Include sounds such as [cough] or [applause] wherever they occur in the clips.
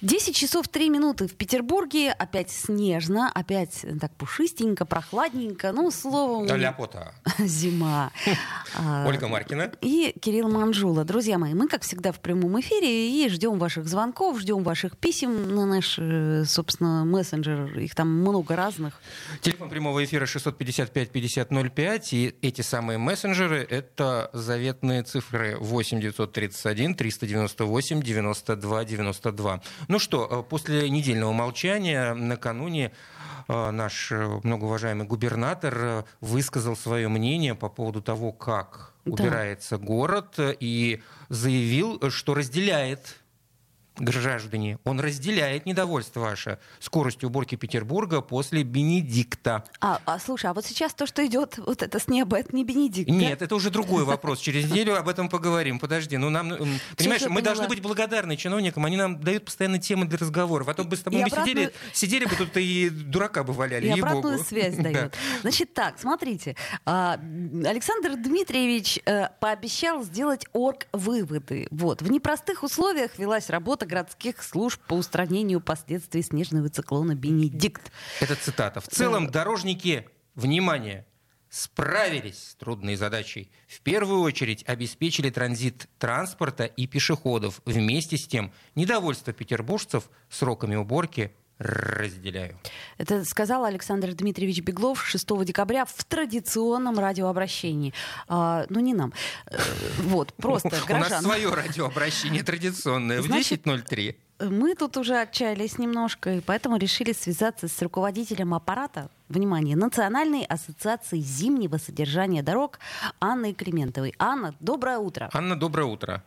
10 часов 3 минуты в Петербурге. Опять снежно, опять так пушистенько, прохладненько. Ну, словом... Ляпота. [laughs] Зима. [laughs] А, Ольга Маркина. И Кирилл Манжула. Друзья мои, мы, как всегда, в прямом эфире и ждем ваших звонков, ждем ваших писем на наш, э, собственно, мессенджер. Их там много разных. Телефон прямого эфира 655-5005. И эти самые мессенджеры — это заветные цифры 8 931 398 92 92. Ну что, э, после недельного молчания накануне э, наш э, многоуважаемый губернатор высказал свое мнение по поводу того, как Да. убирается город, и заявил, что разделяет граждане, он разделяет недовольство ваше скоростью уборки Петербурга после Бенедикта. А, а слушай, а вот сейчас то, что идет вот это с неба, это не Бенедикт. да? Нет, это уже другой вопрос. Через неделю об этом поговорим. Подожди, ну нам, понимаешь, мы должны быть благодарны чиновникам. Они нам дают постоянно темы для разговоров. А то бы с тобой мы сидели, сидели бы тут и дурака бы валяли. И обратную связь Да. дает. Значит так, смотрите. а, Александр Дмитриевич э, пообещал сделать орг-выводы. Вот. В непростых условиях велась работа городских служб по устранению последствий снежного циклона «Бенедикт». Это цитата. В целом, дорожники, внимание, справились с трудной задачей. В первую очередь обеспечили транзит транспорта и пешеходов. Вместе с тем, недовольство петербуржцев сроками уборки разделяю. Это сказал Александр Дмитриевич Беглов 6 декабря в традиционном радиообращении. А, ну, не нам. Э, Вот, просто [laughs] У нас свое радиообращение традиционное в Значит, 10.03. Мы тут уже отчаялись немножко, и поэтому решили связаться с руководителем аппарата, внимание, Национальной ассоциации зимнего содержания дорог Анной Климентовой. Анна, доброе утро. Анна, доброе утро.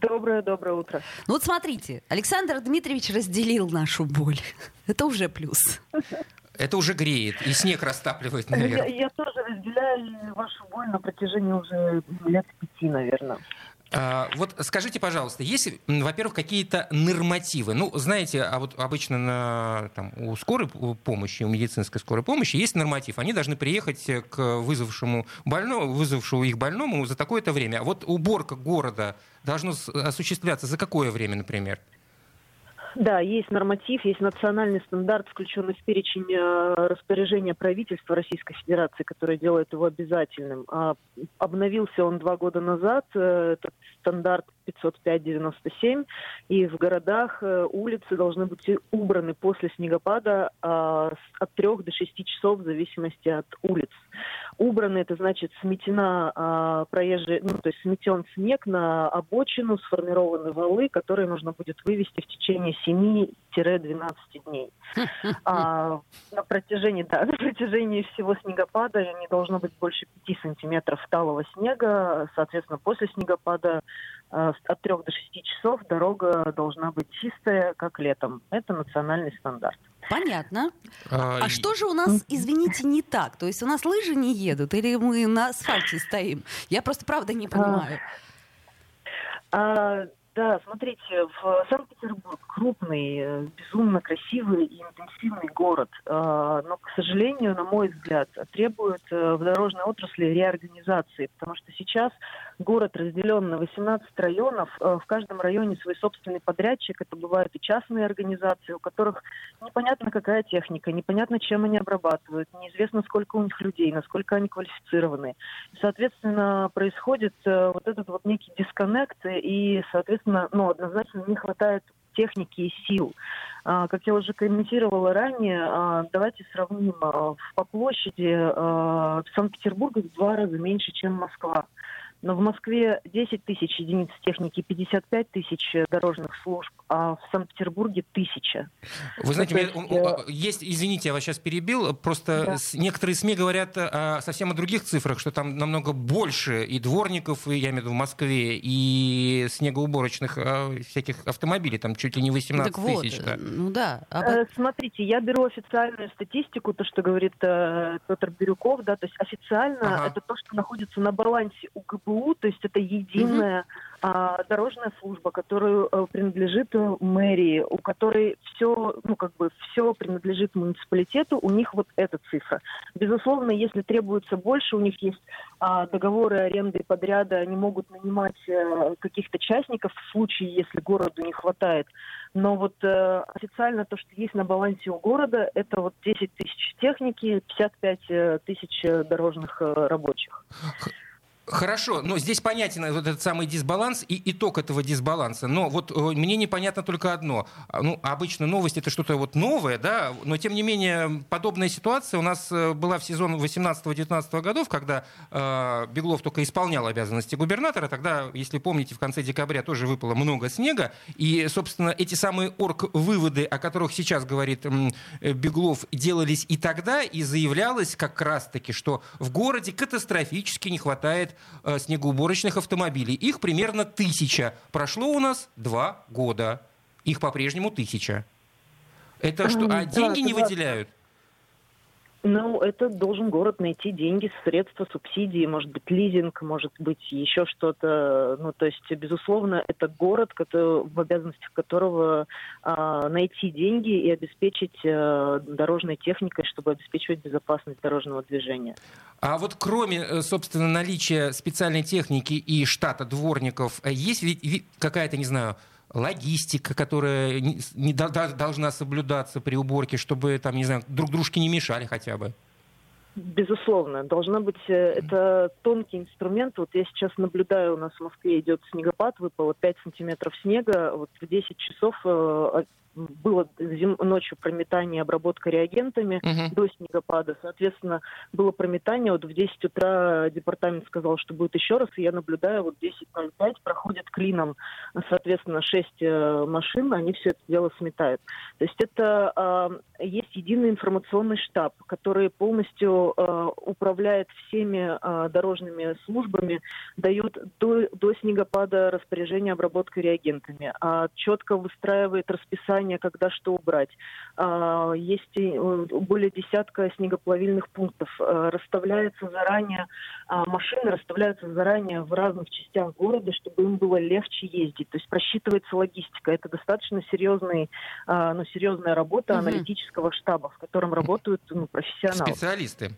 Доброе, доброе утро. Ну вот смотрите, Александр Дмитриевич разделил нашу боль. [laughs] Это уже плюс. Это уже греет, и снег растапливает, Я, наверное. я тоже разделяю вашу боль на протяжении уже лет пяти, наверное. А, вот скажите, пожалуйста, есть, во-первых, какие-то нормативы? Ну, знаете, а вот обычно на, там, у скорой помощи, у медицинской скорой помощи есть норматив. Они должны приехать к вызвавшему, больному, вызвавшему их больному за такое-то время. А вот уборка города должна осуществляться за какое время, например? Да, есть норматив, есть национальный стандарт, включенный в перечень э, распоряжения правительства Российской Федерации, которое делает его обязательным. А, обновился он два года назад, э, этот стандарт 505-97, и в городах э, улицы должны быть убраны после снегопада а, от 3 до 6 часов в зависимости от улиц. Убраны, это значит сметена а, проезжая, ну, то есть сметен снег на обочину, сформированы валы, которые нужно будет вывести в течение 7-12 дней. А, на протяжении, да, [laughs] на протяжении всего снегопада не должно быть больше 5 сантиметров талого снега. Соответственно, после снегопада а, от 3 до 6 часов дорога должна быть чистая, как летом. Это национальный стандарт. Понятно. А, А что же у нас, извините, не так? То есть у нас лыжи не едут или мы на асфальте стоим? Я просто правда не понимаю. А, да, смотрите, в Санкт-Петербург крупный, э, безумно красивый и интенсивный город, А, но, к сожалению, на мой взгляд, требует э, в дорожной отрасли реорганизации, потому что сейчас город разделен на 18 районов, э, в каждом районе свой собственный подрядчик, это бывают и частные организации, у которых непонятно какая техника, непонятно чем они обрабатывают, неизвестно сколько у них людей, насколько они квалифицированы. Соответственно, происходит вот этот вот некий дисконнект, и, соответственно, ну, однозначно не хватает техники и сил. А, Как я уже комментировала ранее, а, давайте сравним. а, По площади а, Санкт-Петербург в два раза меньше, чем Москва. Но в Москве 10 тысяч единиц техники, 55 тысяч дорожных служб, а в Санкт-Петербурге тысяча. Вы знаете, Ну, у меня- то есть, у- э, есть, извините, я вас сейчас перебил, просто Да. некоторые СМИ говорят о совсем о других цифрах, что там намного больше и дворников, и, я имею в виду в Москве, и снегоуборочных э, всяких автомобилей, там чуть ли не 18 так вот, тысяч. да. ну да. об Э, Смотрите, я беру официальную статистику, то, что говорит э, Петр Бирюков, да, то есть официально Ага. это то, что находится на балансе у ГБУ, то есть это единая а, дорожная служба, которая э, принадлежит э, мэрии, у которой все, ну, как бы, все принадлежит муниципалитету, у них вот эта цифра. Безусловно, если требуется больше, у них есть а, договоры аренды подряда, они могут нанимать а, каких-то частников в случае, если городу не хватает. Но вот а, официально то, что есть на балансе у города, это вот 10 тысяч техники, 55 тысяч дорожных рабочих. Хорошо, но здесь понятен вот этот самый дисбаланс и итог этого дисбаланса. Но вот э, мне непонятно только одно. А, ну, обычно новость это что-то вот новое, да, но тем не менее подобная ситуация у нас э, была в сезон 18-19 годов, когда э, Беглов только исполнял обязанности губернатора. Тогда, если помните, в конце декабря тоже выпало много снега. И, собственно, эти самые орг-выводы, о которых сейчас говорит э, Беглов, делались и тогда, и заявлялось как раз-таки, что в городе катастрофически не хватает снегоуборочных автомобилей. Их примерно тысяча. Прошло у нас два года. Их по-прежнему тысяча. Это что, а деньги не выделяют? Ну, это должен город найти деньги, средства, субсидии, может быть, лизинг, может быть, еще что-то. Ну, то есть, безусловно, это город, который, в обязанностях которого а, найти деньги и обеспечить а, дорожной техникой, чтобы обеспечивать безопасность дорожного движения. А вот кроме, э, собственно, наличия специальной техники и штата дворников, э, есть какая-то, не знаю, логистика, которая не, должна соблюдаться при уборке, чтобы там, не знаю, друг дружке не мешали хотя бы? Безусловно, должна быть э, это тонкий инструмент. Вот я сейчас наблюдаю, у нас в Москве идет снегопад, выпало 5 сантиметров снега. Вот в 10 часов э, было зим... ночью прометание, обработка реагентами uh-huh. до снегопада. Соответственно, было прометание. Вот в 10 утра департамент сказал, что будет еще раз. И я наблюдаю, вот 10.05 проходят клином, соответственно, 6 э, машин, они все это дело сметают. То есть это э, есть единый информационный штаб, который полностью э, управляет всеми э, дорожными службами, дает до, до снегопада распоряжение обработкой реагентами, э, четко выстраивает расписание расписание, когда что убрать. А, есть э, более десятка снегоплавильных пунктов. А, расставляются заранее, а, машины расставляются заранее в разных частях города, чтобы им было легче ездить. То есть просчитывается логистика. Это достаточно серьезный, ну, серьезная работа угу. аналитического штаба, в котором работают ну, профессионалы. Специалисты.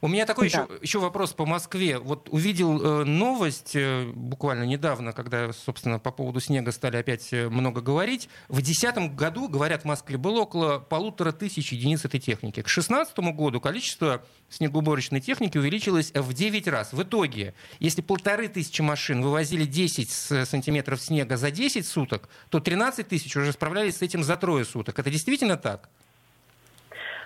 У меня такой да. еще, еще вопрос по Москве. Вот увидел э, новость э, буквально недавно, когда, собственно, по поводу снега стали опять э, много говорить. В 2010 году, говорят, в Москве было около полутора тысяч единиц этой техники. К 2016 году количество снегоуборочной техники увеличилось в 9 раз. В итоге, если полторы тысячи машин вывозили 10 сантиметров снега за 10 суток, то 13 тысяч уже справлялись с этим за трое суток. Это действительно так?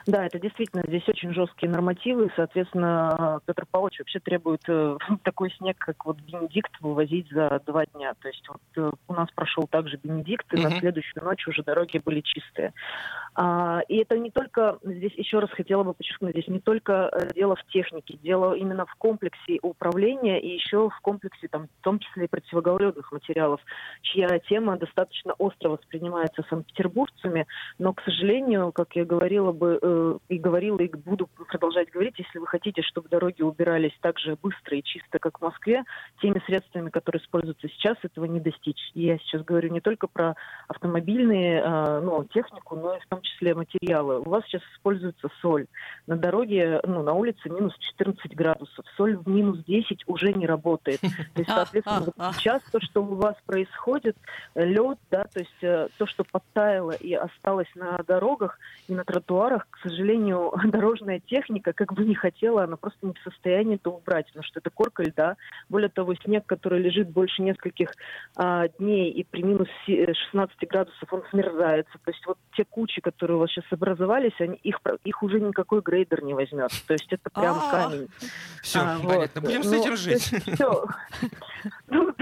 Да, это действительно здесь очень жесткие нормативы. Соответственно, Петр Павлович вообще требует э, [laughs] такой снег, как вот Бенедикт, вывозить за два дня. То есть вот э, у нас прошел также Бенедикт, и uh-huh. на следующую ночь уже дороги были чистые. А, и это не только, здесь еще раз хотела бы подчеркнуть, здесь не только э, дело в технике, дело именно в комплексе управления и еще в комплексе, там, в том числе и противогололедных материалов, чья тема достаточно остро воспринимается санкт-петербургцами, но, к сожалению, как я говорила бы, э, и говорила, и буду продолжать говорить, если вы хотите, чтобы дороги убирались так же быстро и чисто, как в Москве, теми средствами, которые используются сейчас, этого не достичь. И я сейчас говорю не только про автомобильные, э, ну, технику, но и в том числе материалы. У вас сейчас используется соль. На дороге, ну, на улице минус 14 градусов. Соль в минус 10 уже не работает. То есть, [laughs] соответственно, вот сейчас то, что у вас происходит, лед, да, то есть э, то, что подтаяло и осталось на дорогах и на тротуарах, к сожалению, [laughs] дорожная техника, как бы не хотела, она просто не в состоянии это убрать, потому что это корка льда. Более того, снег, который лежит больше нескольких а, дней и при минус 16 градусов, он смерзается. То есть вот те кучи, которые у вас сейчас образовались, они, их, их уже никакой грейдер не возьмет. То есть это прям а. камень. Все, а, понятно. Будем с ну, этим жить. Все. Ну,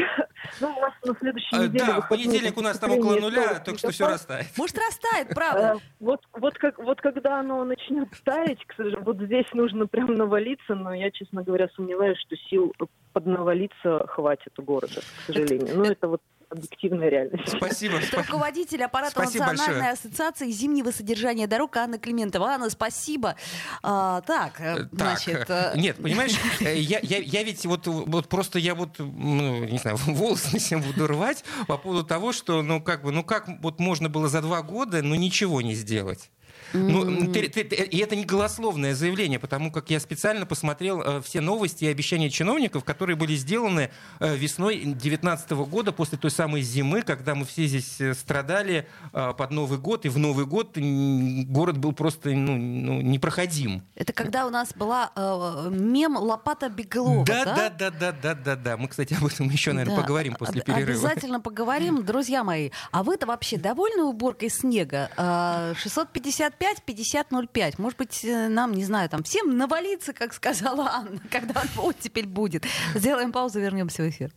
ну, у нас на следующей а, неделе... Да, понедельник у нас там около нуля, только что все растает. Может, растает, правда? Э, вот, вот, как, вот когда оно начнет таять, к сожалению, вот здесь нужно прям навалиться, но я, честно говоря, сомневаюсь, что сил поднавалиться хватит у города, к сожалению. Ну, это вот объективная реальность. Спасибо. Руководитель аппарата Спасибо Национальной большое. ассоциации зимнего содержания дорог Анна Климентова. Анна, спасибо. А, так, э, Так, значит... э, нет, понимаешь, э, я, я, я ведь вот, вот просто я вот, ну, не знаю, [laughs] волосы на себе буду рвать по поводу того, что, ну, как бы, ну, как вот можно было за два года, ну, ничего не сделать. Mm-hmm. Ну, ты, ты, ты, и это не голословное заявление, потому как я специально посмотрел э, все новости и обещания чиновников, которые были сделаны э, весной 2019 года, после той самой зимы, когда мы все здесь э, страдали э, под Новый год, и в Новый год город был просто ну, ну, непроходим. Это когда у нас была э, мем «Лопата Беглова», да? Да, да, да, да, да, да. да. Мы, кстати, об этом еще, наверное, да. поговорим после перерыва. Обязательно поговорим, друзья мои. А вы-то вообще довольны уборкой снега? Э, 650 5005. Может быть, э, нам, не знаю, там всем навалиться, как сказала Анна, [laughs] когда он теперь будет. Сделаем паузу, вернемся в эфир.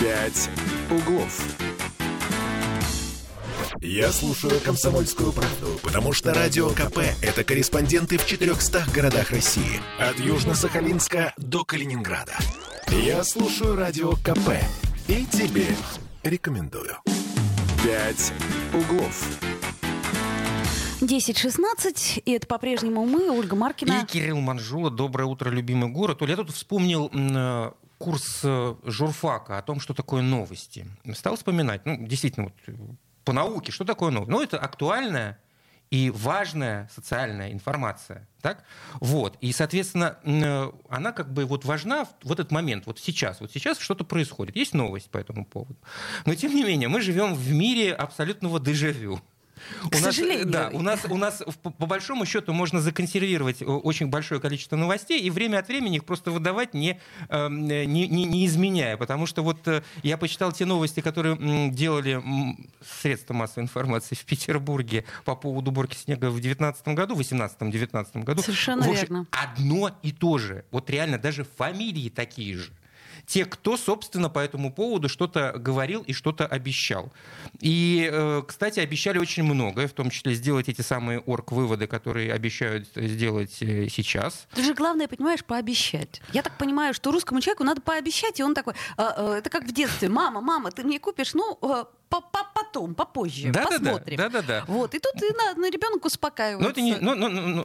Пять углов. Я слушаю «Комсомольскую правду», потому что «Радио КП» — это корреспонденты в 400 городах России. От Южно-Сахалинска до Калининграда. Я слушаю «Радио КП» и тебе рекомендую. «Пять углов». 10.16, и это по-прежнему мы, Ольга Маркина. И Кирилл Манжула, доброе утро, любимый город. Оля, я тут вспомнил э, курс э, журфака о том, что такое новости. Стал вспоминать, ну, действительно, вот, по науке, что такое новость? Ну, это актуальная и важная социальная информация. Так? Вот. И, соответственно, э, она как бы вот важна в этот момент, вот сейчас. Вот сейчас что-то происходит. Есть новость по этому поводу. Но, тем не менее, мы живем в мире абсолютного дежавю. К сожалению. да, у нас, у нас по, по большому счету можно законсервировать э, очень большое количество новостей и время от времени их просто выдавать не, э, не, не- не изменяя. Потому что вот э, я почитал те новости, которые делали средства массовой информации в Петербурге по поводу уборки снега в 2019 году, в 2018-2019 году. Совершенно В общем, верно. Одно и то же. Вот реально даже фамилии такие же те, кто, собственно, по этому поводу что-то говорил и что-то обещал. И, э, кстати, обещали очень многое, в том числе сделать эти самые орг-выводы, которые обещают сделать э, сейчас. Ты же главное, понимаешь, пообещать. Я так понимаю, что русскому человеку надо пообещать, и он такой, «А, э, это как в детстве, мама, мама, ты мне купишь, ну, по- по- потом, попозже, Да-да-да, посмотрим. да-да-да. Вот, и тут и на, на ребенок успокаивается. Но это не, ну, ну, ну, ну,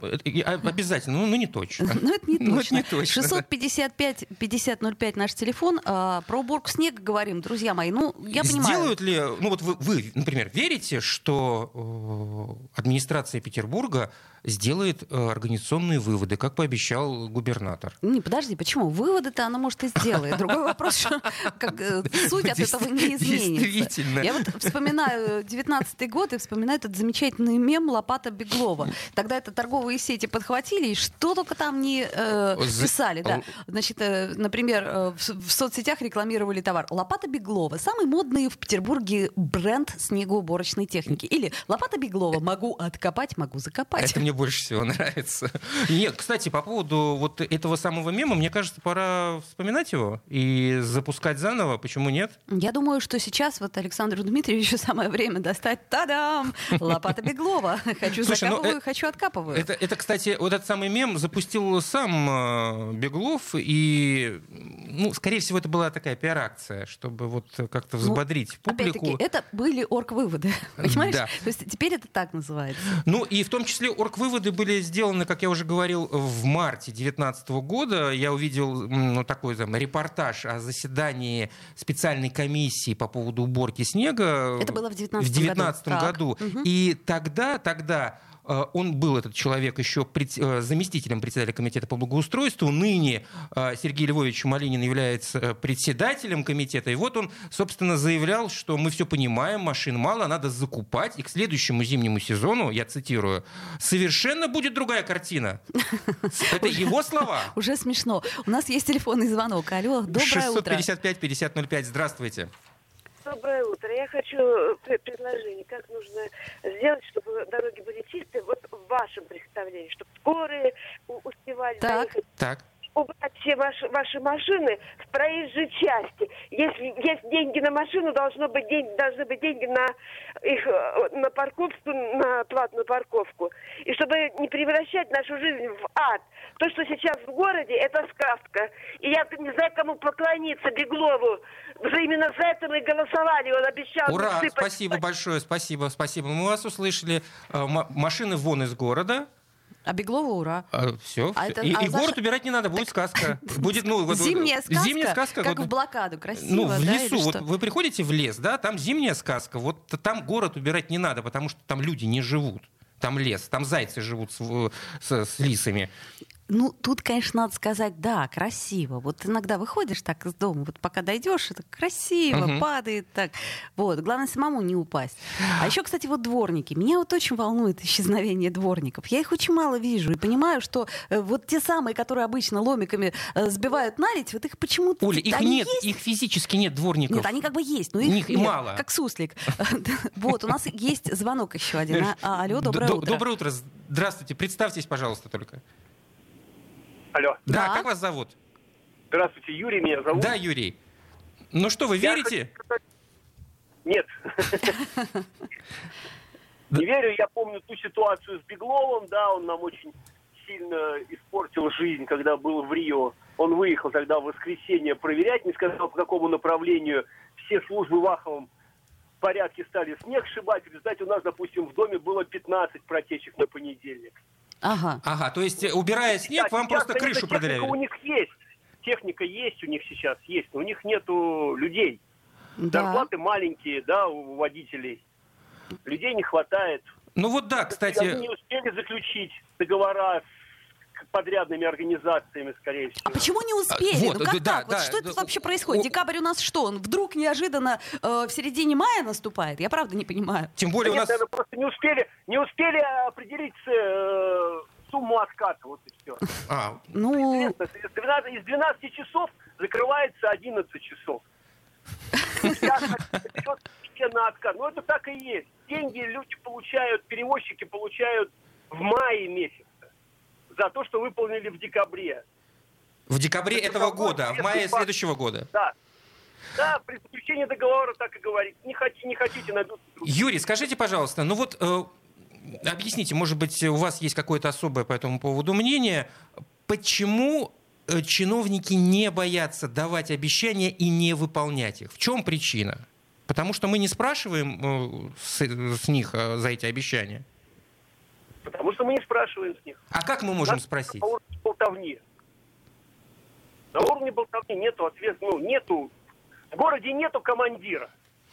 обязательно, ну, ну, не точно. [laughs] Но это не [laughs] Ну, это точно. не точно, да. 655 5005 наш телефон. А, про уборку снега говорим, друзья мои. Ну, я понимаю. Сделают ли, ну вот вы, вы, например, верите, что э, администрация Петербурга сделает э, организационные выводы, как пообещал губернатор? Не, подожди, почему? Выводы-то она, может, и сделает. Другой вопрос, что как, э, суть от этого не изменится. Я вот вспоминаю 19-й год и вспоминаю этот замечательный мем Лопата Беглова. Тогда это торговые сети подхватили, и что только там не э, писали. Да. Значит, э, например, э, в соцсетях рекламировали товар Лопата Беглова. Самый модный в Петербурге бренд снегоуборочной техники. Или Лопата Беглова. Могу откопать, могу закопать. Это мне больше всего [laughs] нравится. Нет, кстати, по поводу вот этого самого мема, мне кажется, пора вспоминать его и запускать заново. Почему нет? Я думаю, что сейчас вот Александру Дмитриевичу самое время достать та-дам! Лопата Беглова. Хочу Слушай, ну, закапываю, э, хочу откапываю. Это, это, кстати, вот этот самый мем запустил сам э, Беглов, и, ну, скорее всего, это была такая пиар-акция, чтобы вот как-то взбодрить публику. Ну, Опять-таки, это были орг-выводы. Понимаешь? Да. То есть теперь это так называется. Ну и в том числе орг-выводы были сделаны, как я уже говорил, в марте 2019 года. Я увидел ну, такой там, репортаж о заседании специальной комиссии по поводу уборки снега. Это было в 19 в 19 году. Так. году. И тогда, тогда он был, этот человек, еще пред- э, заместителем председателя комитета по благоустройству. Ныне э, Сергей Львович Малинин является э, председателем комитета. И вот он, собственно, заявлял, что мы все понимаем, машин мало, надо закупать. И к следующему зимнему сезону, я цитирую, совершенно будет другая картина. [laughs] Это его слова. [laughs] Уже смешно. У нас есть телефонный звонок. Алло, доброе утро. 655-5005. Здравствуйте. Доброе утро. Я хочу э, пр- предложение, как нужно сделать, чтобы дороги были чистые, вот в вашем представлении, чтобы скорые у- успевали Так. доехать, Так. Убрать все ваши, ваши машины в проезжей части. Если есть деньги на машину, должно быть день, должны быть деньги на их э, на парковку, на платную парковку. И чтобы не превращать нашу жизнь в ад. То, что сейчас в городе, это сказка. И я не знаю, кому поклониться, Беглову. За именно за это мы голосовали. Он обещал... Ура! Спасибо большое, спасибо, спасибо. Мы вас услышали. Э, Машины вон из города. А Беглова ура. все. А это- и а и Саша- город убирать не надо, будет сказка. [laughs] Будет, ну, вот- Зимняя сказка, Зимняя сказка. как вот- в блокаду, красиво, Ну, в да, лесу. Вот что? вы приходите в лес, да, там зимняя сказка. Вот там город убирать не надо, потому что там люди не живут. Там лес, там зайцы живут с, с- с лисами. Ну, тут, конечно, надо сказать, да, красиво. Вот иногда выходишь так из дома, вот пока дойдешь, это красиво, Мгм. падает так. Вот, главное самому не упасть. А еще, кстати, вот дворники. Меня вот очень волнует исчезновение дворников. Я их очень мало вижу и понимаю, что э, вот те самые, которые обычно ломиками э, сбивают налить, вот их почему-то... Оля, их нет, есть? их физически нет дворников. Нет, они как бы есть, но их, Них и нет, мало. как суслик. [laughs] Вот, у нас есть звонок еще один. А, а, Алло, доброе утро. Доброе утро. Здравствуйте. Представьтесь, пожалуйста, только. Алло. Да, Да. как вас зовут? Здравствуйте, Юрий меня зовут. Да, Юрий. Ну что, вы Я верите? хочу Нет. Не верю, я помню ту ситуацию с Бегловым, да, он нам очень сильно испортил жизнь, когда был в Рио. Он выехал тогда в воскресенье проверять, не сказал, по какому направлению все службы в Аховом порядке стали снег сшибать. В результате у нас, допустим, в доме было 15 протечек на понедельник. Ага. Ага, то есть, э, убирая снег, Да, вам сейчас просто крышу продырявили. у них есть. Техника есть у них сейчас, есть, но у них нету людей. Да. Зарплаты маленькие, да, у водителей. Людей не хватает. Ну вот да, Они кстати, не успели заключить договора с подрядными организациями, скорее всего. А почему не успели? вот, ну как да, так? да, вот что да, это вообще происходит? о- Декабрь у нас что? Он вдруг неожиданно э, в середине мая наступает? Я правда не понимаю. тем более у Нет, нас... наверное, просто не успели, не успели определить э, сумму отката, вот и все. А, Ну, Из 12, из 12 часов закрывается 11 часов. [laughs] На откат. Ну, это так и есть. Деньги люди получают, перевозчики получают в мае месяце за то, что выполнили в декабре. в декабре Это этого года, в мае следующего года. Да. Да, при заключении договора так и говорит. Не, хотите, не хотите, найдут. Юрий, скажите, пожалуйста, ну вот э, объясните, может быть, у вас есть какое-то особое по этому поводу мнение, почему э, чиновники не боятся давать обещания и не выполнять их? В чем причина? Потому что мы не спрашиваем э, с, с них э, за эти обещания. Что мы не спрашиваем с них. А как мы можем Нас спросить? На уровне болтовни. На уровне болтовни нету ответа, ну, нету, в городе нету командира.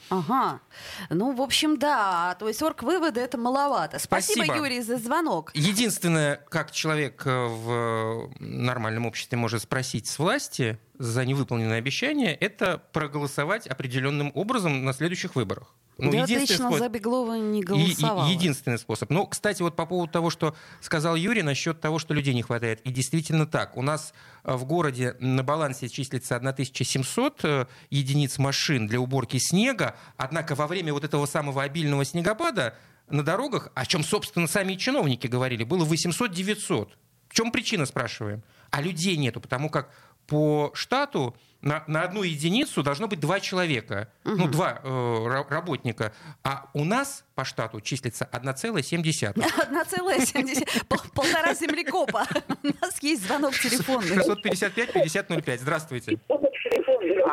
ага. Ну, в общем, да. То есть орг-выводы это маловато. Спасибо, Спасибо. Юрий, за звонок. Единственное, как человек э, в нормальном обществе может спросить с власти за невыполненное обещание, это проголосовать определенным образом на следующих выборах. Ну, Я единственный отлично способ- за Беглова не голосовала. единственный способ. Но, кстати, вот по поводу того, что сказал Юрий насчет того, что людей не хватает. И действительно так. У нас э, в городе на балансе числится 1700 э, единиц машин для уборки снега. Однако во время вот этого самого обильного снегопада на дорогах, о чем, собственно, сами чиновники говорили, было 800-900. В чем причина, спрашиваем? А людей нету, потому как по штату на, на одну единицу должно быть два человека, ну, два э, ра- работника. А у нас по штату числится 1,7. 1,70. [laughs] Пол- Полтора землекопа. [laughs] У нас есть звонок телефонный. 655-5005. Здравствуйте.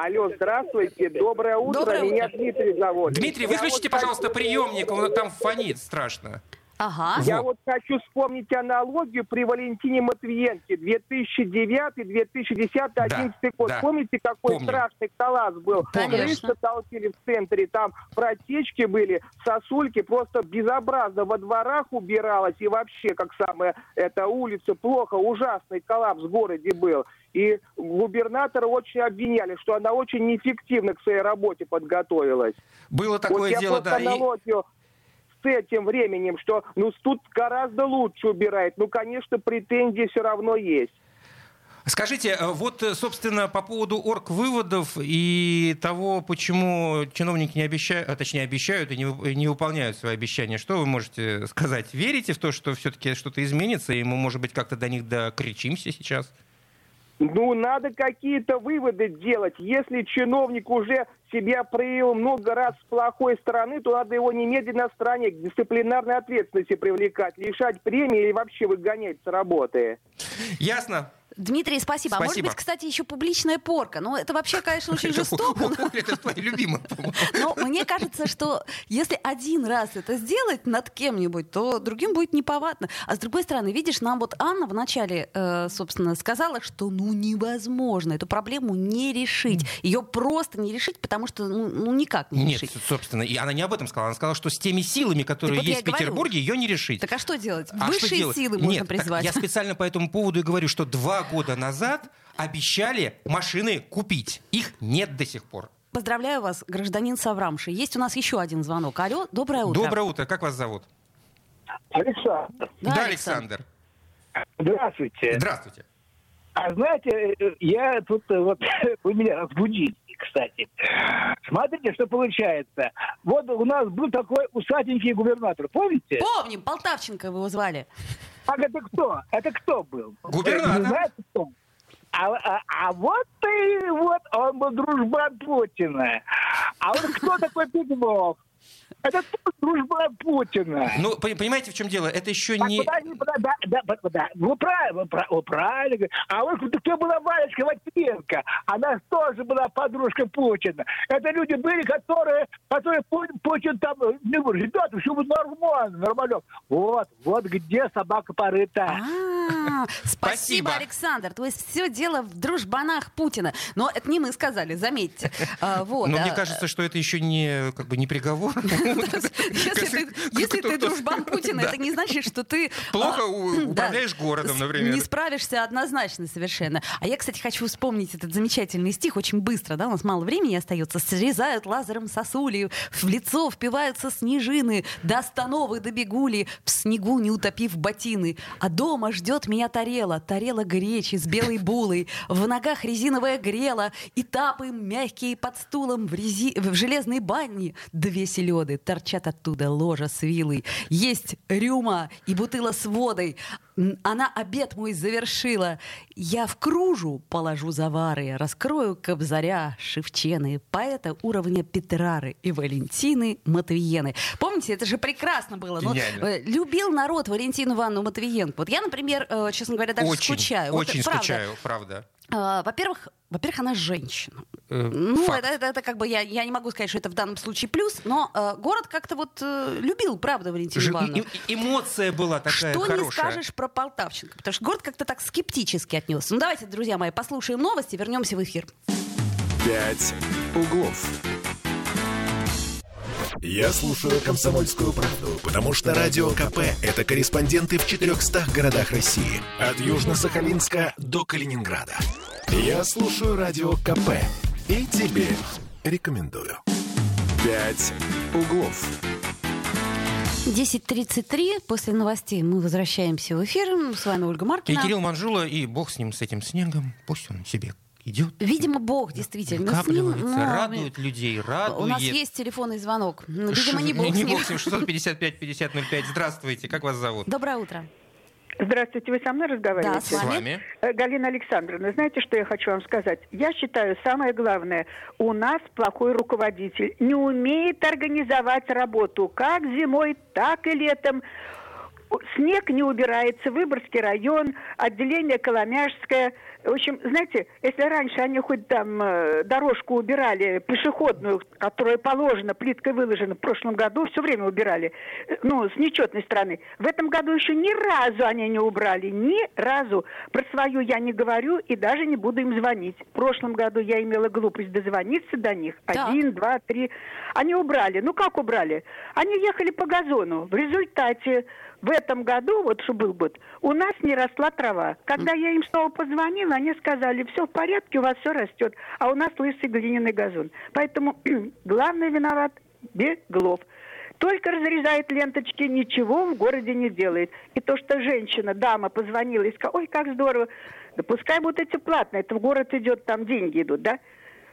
Алло, здравствуйте, доброе утро, Доброе меня. Дмитрий зовут. Дмитрий, выключите, пожалуйста, приемник, он там фонит страшно. Ага. Я Вот. вот хочу вспомнить аналогию при Валентине Матвиенке 2009-2010-2011 год. да. Помните, какой Помню. страшный коллапс был? Конечно. Крыши толкили в центре, там протечки были, сосульки, просто безобразно во дворах убиралось и вообще, как самое, эта улица плохо, ужасный коллапс в городе был. И губернатора очень обвиняли, что она очень неэффективно к своей работе подготовилась. Было вот такое я дело, да. и- с этим временем, что ну тут гораздо лучше убирает. Ну, конечно, претензии все равно есть. Скажите, э, вот, э, собственно, по поводу орг-выводов и того, почему чиновники не обещают, а точнее обещают и не, не выполняют свои обещания, что вы можете сказать? Верите в то, что все-таки что-то изменится, и мы, может быть, как-то до них докричимся сейчас? Ну, надо какие-то выводы делать. Если чиновник уже себя проявил много раз с плохой стороны, то надо его немедленно отстранять, к дисциплинарной ответственности привлекать, лишать премии или вообще выгонять с работы. Ясно. Дмитрий, спасибо. А может Спасибо. быть, кстати, еще публичная порка. Ну, это вообще, конечно, очень жестоко. Это твои любимые. по-моему. Но мне кажется, что если один раз это сделать над кем-нибудь, то другим будет неповадно. А с другой стороны, видишь, нам вот Анна вначале, э, собственно, сказала, что ну невозможно эту проблему не решить. Ее просто не решить, потому что ну, ну, никак не Нет, решить. собственно, и она не об этом сказала. Она сказала, что с теми силами, которые вот есть в говорю. Петербурге, ее не решить. Так а что делать? А что Высшие делать? силы Нет, можно призвать. Я специально по этому поводу и говорю, что два года назад обещали машины купить. Их нет до сих пор. Поздравляю вас, гражданин Саврамши. Есть у нас еще один звонок. Алло, доброе утро. Доброе утро. Как вас зовут? Александр, Да, Александр. здравствуйте. Здравствуйте. А знаете, я тут э, вот [laughs] вы меня разбудили, кстати. Смотрите, что получается. Вот у нас был такой усатенький губернатор, помните? Помним, Полтавченко вы его звали. А это кто? Это кто был? Губернатор. Знаете, кто? А, а- а вот и вот он был дружбан Путина. А вот кто такой Петров? Это тоже дружбан Путина. Ну, пон- понимаете, в чем дело? Это еще Так, не... подожди, подожди, да, да, да, да. Вы правильно, вы пра- вы правильно. говорите. А вот кто- была Валечка Матвиенко? Она тоже была подружка Путина. Это люди были, которые, которые Пу- Путин там, ну, ребята, все будет нормально, нормально. Вот, вот где собака порыта. А, Спасибо, Спасибо. Александр. То есть все дело в дружбанах Путина. Но это не мы сказали, заметьте. А, Вот. Но мне а, кажется, что это еще не, как бы, не приговор. Если ты, дружбан Путина, это не значит, что ты... Плохо а, управляешь городом, например. Не справишься однозначно совершенно. А я, кстати, хочу вспомнить этот замечательный стих очень быстро, да, у нас мало времени остается. Срезают лазером сосули, в лицо впиваются снежины, до остановы добегули, в снегу не утопив ботины. А дома ждет меня тарела, тарела гречи с белой булой, в ногах резиновая грела, и тапы мягкие под стулом в, рези... в железной бане. Две селеды торчат оттуда ложа с вилой. Есть рюма и бутыла с водой. Она обед мой завершила. Я в кружу положу завары, раскрою кобзаря, шевчены, поэта уровня Петрары и Валентины Матвиены. Помните, это же прекрасно было. Ну, э, любил народ Валентину Ивановну Матвиенко. Вот я, например, э, честно говоря, даже Очень, скучаю. Вот очень правда. скучаю, правда. А, Во-первых, во-первых, она женщина. Э, Ну, это, это, это как бы я, я не могу сказать, что это в данном случае плюс, но э, город как-то вот э, любил, правда, Валентину Ж- Ивановну. и- и- Эмоция была такая Что хорошая. не скажешь про Полтавченко, потому что город как-то так скептически отнесся. Ну давайте, друзья мои, послушаем новости, вернемся в эфир. «Пять углов». Я слушаю «Комсомольскую правду», потому что «Радио КП» — это корреспонденты в 400 городах России. От Южно-Сахалинска до Калининграда. Я слушаю «Радио КП» и тебе рекомендую. «Пять углов». 10.33, после новостей мы возвращаемся в эфир. С вами Ольга И Маркина. Кирилл Манжула, и бог с ним, с этим снегом, пусть он себе идет. Видимо, Бог действительно с ним. Но- радует людей, радует. У нас есть телефонный звонок. Ну, Видимо, не Ш- Бог с не ним. бог с ним. 655 50 05. Здравствуйте, как вас зовут? Доброе утро. Здравствуйте, вы со мной разговариваете? Да, с С вами. вами. Э, Галина Александровна, знаете, что я хочу вам сказать? Я считаю, самое главное, у нас плохой руководитель. Не умеет организовать работу как зимой, так и летом. Снег не убирается, Выборгский район, отделение Коломяжское. В общем, знаете, если раньше они хоть там э, дорожку убирали, пешеходную, которая положена, плиткой выложена, в прошлом году все время убирали, э, ну, с нечетной стороны. В этом году еще ни разу они не убрали, ни разу. Про свою я не говорю и даже не буду им звонить. В прошлом году я имела глупость дозвониться до них. Так. Один, два, три. Они убрали. Ну, как убрали? Они ехали по газону. В результате в этом году, вот что был год, у нас не росла трава. Когда я им снова позвонила, они сказали, все в порядке, у вас все растет, а у нас лысый глиняный газон. Поэтому [clears throat] главный виноват Беглов. Только разрезает ленточки, ничего в городе не делает. И то, что женщина, дама позвонила и сказала, ой, как здорово, да пускай будут эти платные, это в город идет, там деньги идут, да?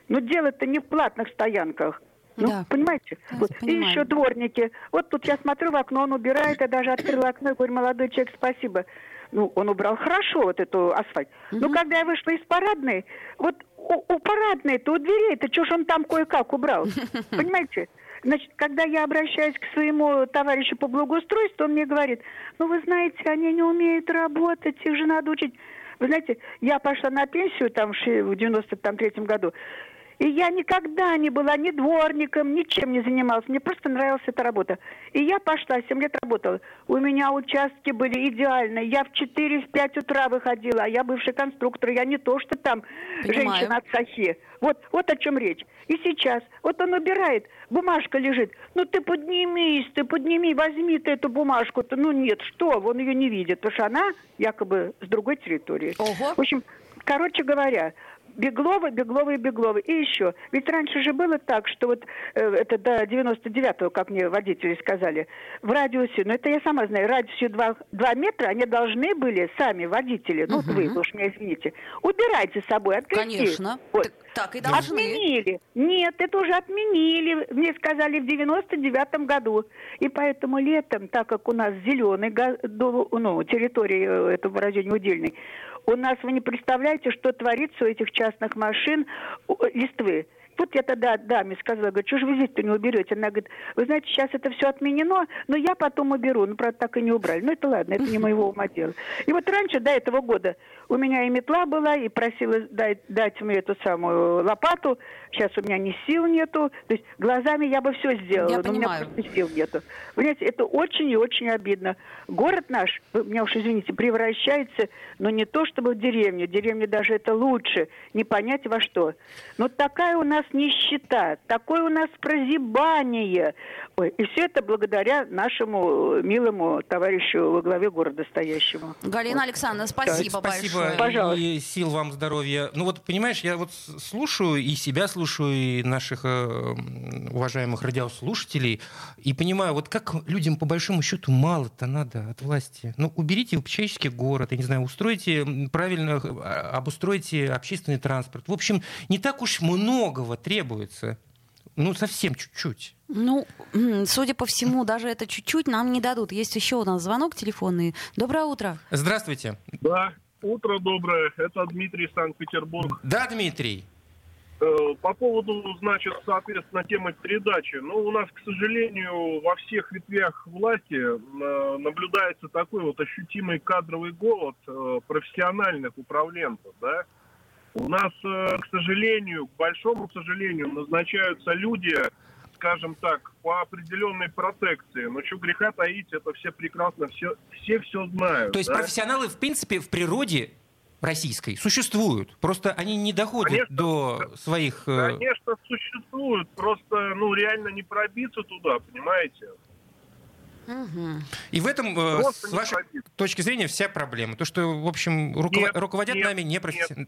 Но дело-то не в платных стоянках. Ну, Да. понимаете? Да, Вот. И еще дворники. Вот тут я смотрю в окно, он убирает, я даже открыла окно и говорю, молодой человек, спасибо. ну, он убрал хорошо вот эту асфальт. Но когда я вышла из парадной, вот у, у парадной-то, у дверей-то, что ж он там кое-как убрал? [laughs] Понимаете? Значит, когда я обращаюсь к своему товарищу по благоустройству, он мне говорит, ну, вы знаете, они не умеют работать, их же надо учить. Вы знаете, я пошла на пенсию там в 93-м году, и я никогда не была ни дворником, ничем не занималась. Мне просто нравилась эта работа. И я пошла, 7 лет работала. У меня участки были идеальные. Я в 4-5 утра выходила, а я бывший конструктор. Я не то, что там Понимаю. женщина от сахи. Вот, вот о чем речь. И сейчас, вот он убирает, бумажка лежит. Ну ты поднимись, ты подними, возьми ты эту бумажку-то. Ну нет, что, он ее не видит, потому что она якобы с другой территории. Ого. В общем, короче говоря, Беглова, Беглова и Беглова. И еще, ведь раньше же было так, что вот э, это до 99-го, как мне водители сказали, в радиусе, ну это я сама знаю, радиусе 2, 2 метра они должны были сами, водители, ну вот вы, вы уж меня извините, убирать за собой, открыть. Конечно. Вот. Так, так и должны. Отменили. Нет, это уже отменили. Мне сказали в 99 году. И поэтому летом, так как у нас зеленый ну, территория э, этого района удельной, у нас, вы не представляете, что творится у этих частных машин э, листвы. Вот я тогда даме сказала, говорю, что же вы здесь-то не уберете? Она говорит, вы знаете, сейчас это все отменено, но я потом уберу. Ну, правда, так и не убрали. Ну, это ладно, это не [laughs] моего ума дело. И вот раньше, до этого года, у меня и метла была, и просила дать, дать мне эту самую лопату. Сейчас у меня ни сил нету. То есть глазами я бы все сделала, Я но у меня понимаю. просто сил нету. Понимаете, это очень и очень обидно. Город наш, вы меня уж извините, превращается, но не то чтобы в деревню, деревня даже это лучше, не понять во что. Но такая у нас нищета, такое у нас прозябание. Ой, и все это благодаря нашему э, милому товарищу во главе города стоящему. Галина Александровна, спасибо, Спасибо большое. Пожалуйста. и сил вам здоровья. Ну вот, понимаешь, я вот слушаю и себя слушаю, и наших э, уважаемых радиослушателей, и понимаю, вот как людям по большому счету мало-то надо от власти. Ну, уберите человеческий город, я не знаю, устройте правильно, э, обустройте общественный транспорт. В общем, не так уж многого требуется. Ну, совсем чуть-чуть. Ну, судя по всему, даже это чуть-чуть нам не дадут. Есть еще у нас звонок телефонный. Доброе утро. Здравствуйте. Да, утро доброе. Это Дмитрий Санкт-Петербург. Да, Дмитрий. Э, По поводу, значит, соответственно, темы передачи. Ну, у нас, к сожалению, во всех ветвях власти э, наблюдается такой вот ощутимый кадровый голод э, профессиональных управленцев, да. У нас, э, к сожалению, к большому сожалению, назначаются люди, скажем так, по определенной протекции. Но что греха таить, это все прекрасно, все все, все знают. То есть да. профессионалы, в принципе, в природе российской существуют. Просто они не доходят Конечно. до своих... э, Конечно, существуют, просто, ну, реально не пробиться туда, понимаете? Мгм. И в этом, э, Просто с вашей пробиться. точки зрения, вся проблема. То, что, в общем, руково- Нет, руководят нет, нами не профессионалы.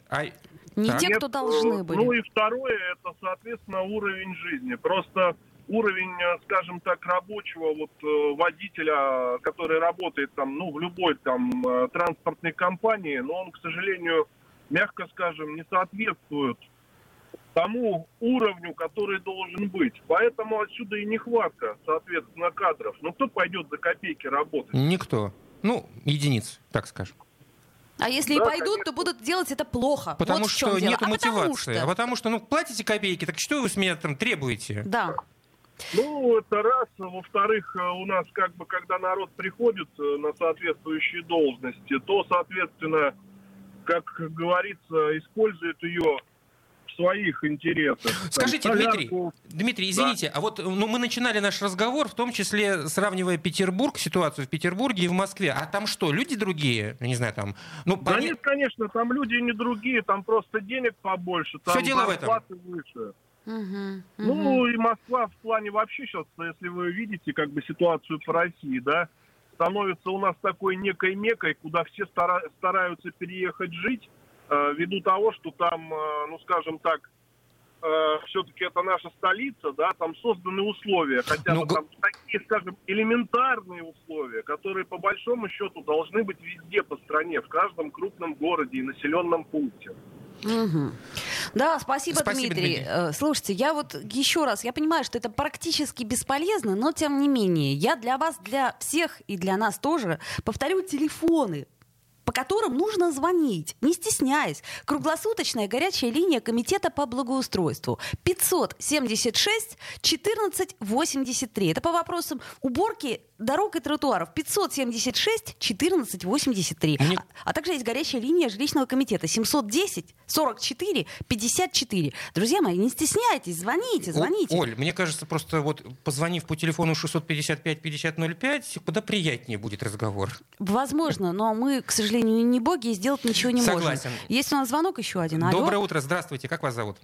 Не Так. те, кто должны были. Ну и второе, это, соответственно, уровень жизни. Просто уровень, э, скажем так, рабочего вот э, водителя, который работает там, ну, в любой там транспортной компании, но он, к сожалению, мягко скажем, не соответствует тому уровню, который должен быть. Поэтому отсюда и нехватка, соответственно, кадров. Ну, кто пойдет за копейки работать? Никто. Ну, единиц, так скажем. А если и Да, пойдут, конечно. то будут делать это плохо. Потому вот что нет а потому мотивации. что... А потому что, ну, платите копейки, так что вы с меня там требуете? Да. Ну, это раз. Во-вторых, у нас как бы, когда народ приходит э, на соответствующие должности, то, соответственно, как говорится, использует ее в своих интересах. Там, Скажите, солярку. Дмитрий, Дмитрий, извините, а вот ну, мы начинали наш разговор, в том числе сравнивая Петербург, ситуацию в Петербурге и в Москве. А там что, люди другие? Я не знаю, там... Ну, Да поне- нет, конечно, там люди не другие, там просто денег побольше, там Всё дело в этом. выше. Мгм. Мгм. Ну и Москва в плане вообще сейчас, если вы видите как бы ситуацию по России, да, становится у нас такой некой мекой, куда все стара- стараются переехать жить, ввиду того, что там, э, ну скажем так, все-таки это наша столица, да, там созданы условия, хотя Ну, бы там такие, скажем, элементарные условия, которые по большому счету должны быть везде по стране, в каждом крупном городе и населенном пункте. Мгм. Да, спасибо, Спасибо, Дмитрий. Дмитрий. Э, Слушайте, я вот еще раз, я понимаю, что это практически бесполезно, но тем не менее, я для вас, для всех и для нас тоже повторю телефоны по которым нужно звонить, не стесняясь. Круглосуточная горячая линия Комитета по благоустройству 576 14 83. Это по вопросам уборки дорог и тротуаров 576 14 83. Мне- А, а также есть горячая линия жилищного комитета 710 44 54. Друзья мои, не стесняйтесь, звоните, О- звоните. Оль, мне кажется, просто вот позвонив по телефону 655-5005, куда приятнее будет разговор. Возможно, но мы, к сожалению, не боги и сделать ничего не Согласен. можем. Есть у нас звонок еще один. Алло. Доброе утро, здравствуйте, как вас зовут?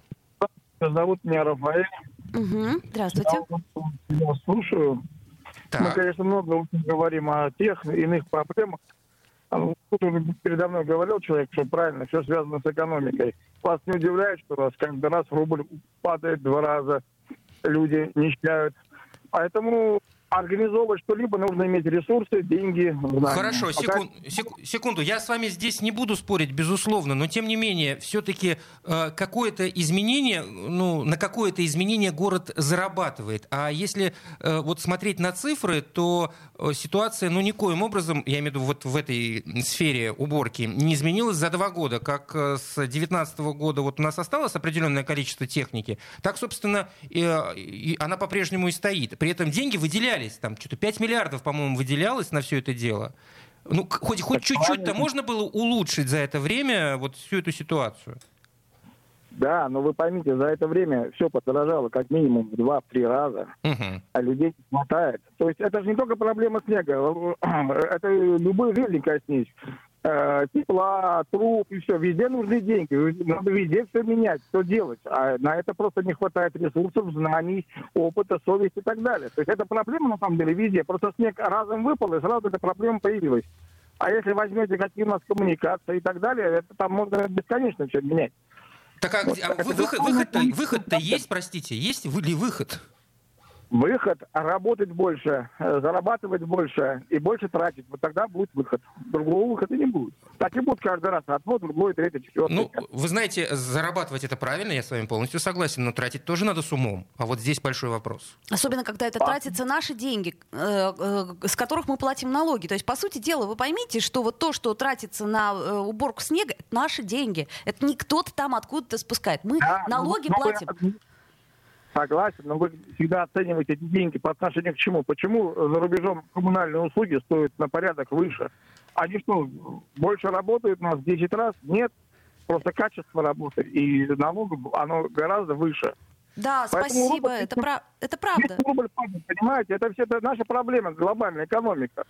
Зовут меня Рафаэль. Мгм, Здравствуйте. Я слушаю. Мы, Так, конечно, много говорим о тех иных проблемах. А, ну, Тут уже передо мной говорил человек, что правильно, все связано с экономикой. Вас не удивляет, что у вас каждый раз рубль падает два раза, люди нищают. Поэтому организовывать что-либо нужно иметь ресурсы, деньги, знания. Хорошо, Пока- секун- сек- секунду. Я с вами здесь не буду спорить, безусловно, но тем не менее, все-таки какое-то изменение, ну, на какое-то изменение город зарабатывает. А если э, вот смотреть на цифры, то э, ситуация, ну, никоим образом, я имею в виду вот в этой сфере уборки, не изменилась за два года. Как э, с 2019 года вот у нас осталось определенное количество техники, так, собственно, э, и она по-прежнему и стоит. При этом деньги выделялись, там что-то 5 миллиардов, по-моему, выделялось на все это дело. Ну, хоть, хоть чуть-чуть-то можно было улучшить за это время вот всю эту ситуацию? Да, но вы поймите, за это время все подорожало как минимум в два-три раза. Мгм. а людей не хватает. То есть это же не только проблема снега, [clears throat] это любой жизнь коснись. Э, Тепла, труб и все. Везде нужны деньги. Надо везде все менять, все делать. А на это просто не хватает ресурсов, знаний, опыта, совести и так далее. То есть это проблема на самом деле везде. Просто снег разом выпал, и сразу эта проблема появилась. А если возьмете какие у нас коммуникации и так далее, это там можно бесконечно все менять. Так а, где- а выход, выход-то, выход-то есть, простите, есть ли выход? Выход – работать больше, э, зарабатывать больше и больше тратить. Вот тогда будет выход. Другого выхода не будет. Так и будет каждый раз. Одно, другое, третье, четвертое. Ну, вы знаете, зарабатывать это правильно, я с вами полностью согласен, но тратить тоже надо с умом. А вот здесь большой вопрос. Особенно, когда это тратятся наши деньги, э, э, с которых мы платим налоги. То есть, по сути дела, вы поймите, что вот то, что тратится на уборку снега, это наши деньги. Это не кто-то там откуда-то спускает. Мы Да, налоги но платим. Согласен, но вы всегда оцениваете эти деньги по отношению к чему? Почему за рубежом коммунальные услуги стоят на порядок выше? Они что, больше работают у нас в 10 раз? Нет. Просто качество работы и налогов, оно гораздо выше. Да, Поэтому спасибо, робот- это, пра- это правда. Рубль падает, понимаете, это все это наша проблема, глобальная экономика.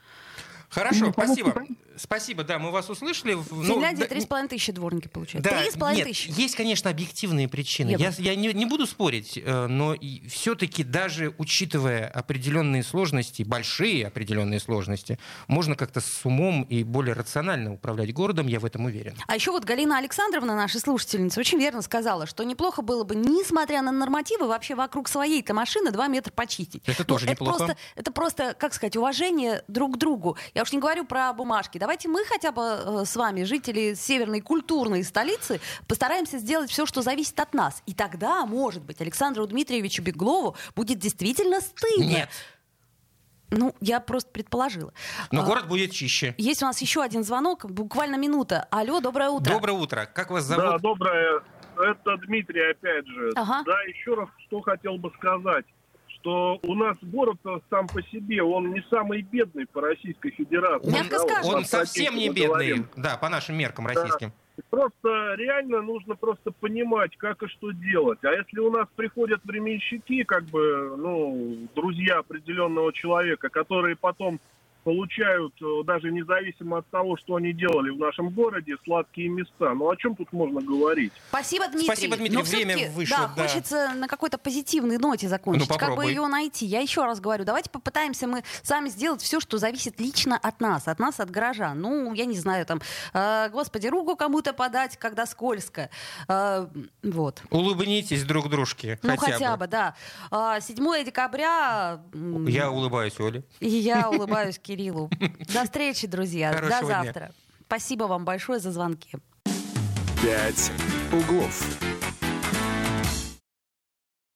Хорошо, Ну, спасибо. конечно. Спасибо, да, мы вас услышали. В- ну, Финляндии да, три с половиной тысячи дворники получают. Три с половиной нет, тысячи. есть, конечно, объективные причины. Я, я не, не буду спорить, э, но все-таки даже учитывая определенные сложности, большие определенные сложности, можно как-то с умом и более рационально управлять городом, я в этом уверен. А еще вот Галина Александровна, наша слушательница, очень верно сказала, что неплохо было бы, несмотря на нормативы, вообще вокруг своей-то машины два метра почистить. Это Ну, тоже неплохо. Просто, это просто, как сказать, уважение друг к другу. Я уж не говорю про бумажки. Давайте мы хотя бы э, с вами, жители северной культурной столицы, постараемся сделать все, что зависит от нас. И тогда, может быть, Александру Дмитриевичу Беглову будет действительно стыдно. Нет, Ну, я просто предположила. но А, город будет чище. Есть у нас еще один звонок, буквально минута. Алло, доброе утро. Доброе утро. Как вас Да, зовут? доброе. Это Дмитрий, опять же. Ага. Да, еще раз, что хотел бы сказать, что у нас город сам по себе, он не самый бедный по Российской Федерации. Мягко Да, скажем. Он совсем не бедный, говорим. да, по нашим меркам Да. российским. Просто реально нужно просто понимать, как и что делать. А если у нас приходят временщики, как бы, ну, друзья определенного человека, которые потом получают, э, даже независимо от того, что они делали в нашем городе, сладкие места. Ну, о чем тут можно говорить? Спасибо, Дмитрий. Спасибо, Дмитрий. Но Время вышло, Да, да. хочется на какой-то позитивной ноте закончить. Ну, как бы ее найти? Я еще раз говорю, давайте попытаемся мы сами сделать все, что зависит лично от нас, от нас, от горожан. Ну, я не знаю, там, э, господи, руку кому-то подать, когда скользко. Э, вот. Улыбнитесь друг дружке. Ну, хотя, бы. да. А, 7 декабря... м, Я улыбаюсь, Оле. И я улыбаюсь [laughs] Кириллу. [laughs] До встречи, друзья. Хорошего До дня. завтра. Спасибо вам большое за звонки. «Пять углов».